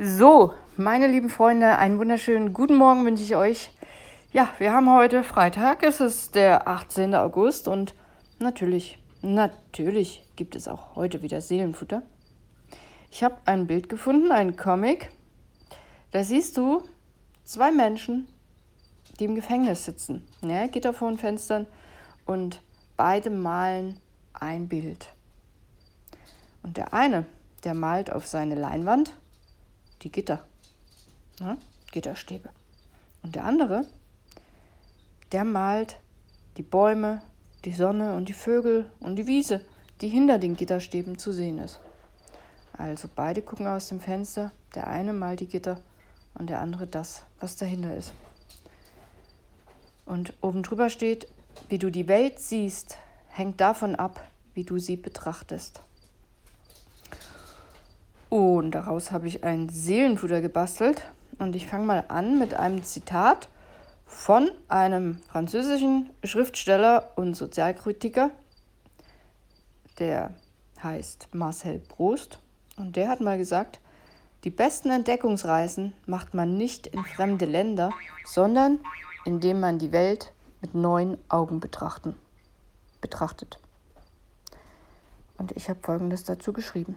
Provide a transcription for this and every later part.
So, meine lieben Freunde, einen wunderschönen guten Morgen wünsche ich euch. Ja, wir haben heute Freitag, es ist der 18. August und natürlich, natürlich gibt es auch heute wieder Seelenfutter. Ich habe ein Bild gefunden, ein Comic. Da siehst du zwei Menschen, die im Gefängnis sitzen. Ja, Gitter vor den Fenstern und beide malen ein Bild. Und der eine, der malt auf seine Leinwand die Gitter, ja, Gitterstäbe. Und der andere, der malt die Bäume, die Sonne und die Vögel und die Wiese, die hinter den Gitterstäben zu sehen ist. Also beide gucken aus dem Fenster, der eine malt die Gitter und der andere das, was dahinter ist. Und oben drüber steht, wie du die Welt siehst, hängt davon ab, wie du sie betrachtest. Und daraus habe ich ein Seelenfutter gebastelt. Und ich fange mal an mit einem Zitat von einem französischen Schriftsteller und Sozialkritiker, der heißt Marcel Proust. Und der hat mal gesagt, die besten Entdeckungsreisen macht man nicht in fremde Länder, sondern indem man die Welt mit neuen Augen betrachten, betrachtet. Und ich habe Folgendes dazu geschrieben.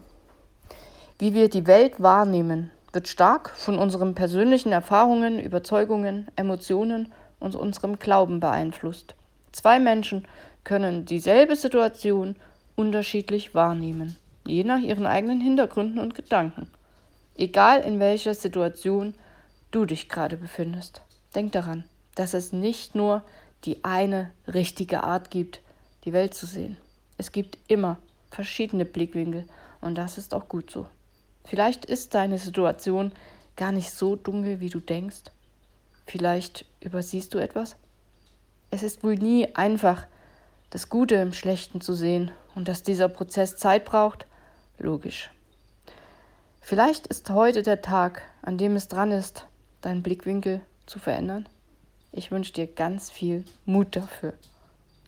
Wie wir die Welt wahrnehmen, wird stark von unseren persönlichen Erfahrungen, Überzeugungen, Emotionen und unserem Glauben beeinflusst. Zwei Menschen können dieselbe Situation unterschiedlich wahrnehmen, je nach ihren eigenen Hintergründen und Gedanken. Egal in welcher Situation du dich gerade befindest. Denk daran, dass es nicht nur die eine richtige Art gibt, die Welt zu sehen. Es gibt immer verschiedene Blickwinkel und das ist auch gut so. Vielleicht ist deine Situation gar nicht so dunkel, wie du denkst. Vielleicht übersiehst du etwas. Es ist wohl nie einfach, das Gute im Schlechten zu sehen und dass dieser Prozess Zeit braucht, logisch. Vielleicht ist heute der Tag, an dem es dran ist, deinen Blickwinkel zu verändern. Ich wünsche dir ganz viel Mut dafür.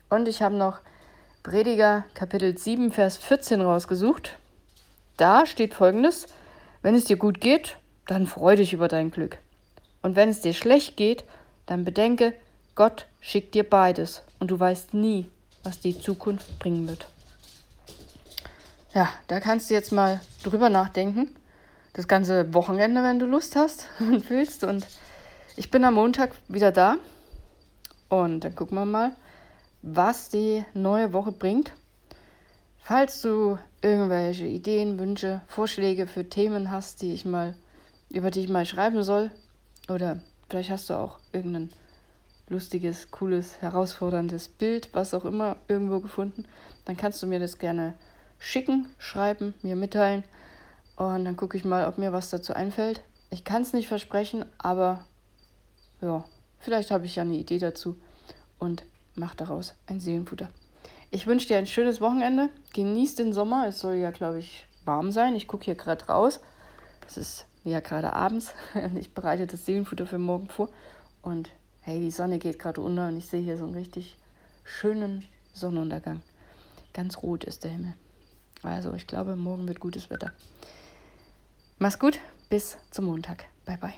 Und ich habe noch Prediger Kapitel 7, Vers 14 rausgesucht. Da steht folgendes: Wenn es dir gut geht, dann freu dich über dein Glück. Und wenn es dir schlecht geht, dann bedenke, Gott schickt dir beides und du weißt nie, was die Zukunft bringen wird. Ja, da kannst du jetzt mal drüber nachdenken. Das ganze Wochenende, wenn du Lust hast und fühlst. Und ich bin am Montag wieder da. Und dann gucken wir mal, was die neue Woche bringt. Falls du irgendwelche Ideen, Wünsche, Vorschläge für Themen hast, die ich mal, über die ich mal schreiben soll, oder vielleicht hast du auch irgendein lustiges, cooles, herausforderndes Bild, was auch immer, irgendwo gefunden, dann kannst du mir das gerne schicken, schreiben, mir mitteilen und dann gucke ich mal, ob mir was dazu einfällt. Ich kann es nicht versprechen, aber ja, vielleicht habe ich ja eine Idee dazu und mache daraus ein Seelenfutter. Ich wünsche dir ein schönes Wochenende. Genieß den Sommer. Es soll ja, glaube ich, warm sein. Ich gucke hier gerade raus. Es ist ja gerade abends. Ich bereite das Seelenfutter für morgen vor. Und hey, die Sonne geht gerade unter und ich sehe hier so einen richtig schönen Sonnenuntergang. Ganz rot ist der Himmel. Also, ich glaube, morgen wird gutes Wetter. Mach's gut. Bis zum Montag. Bye, bye.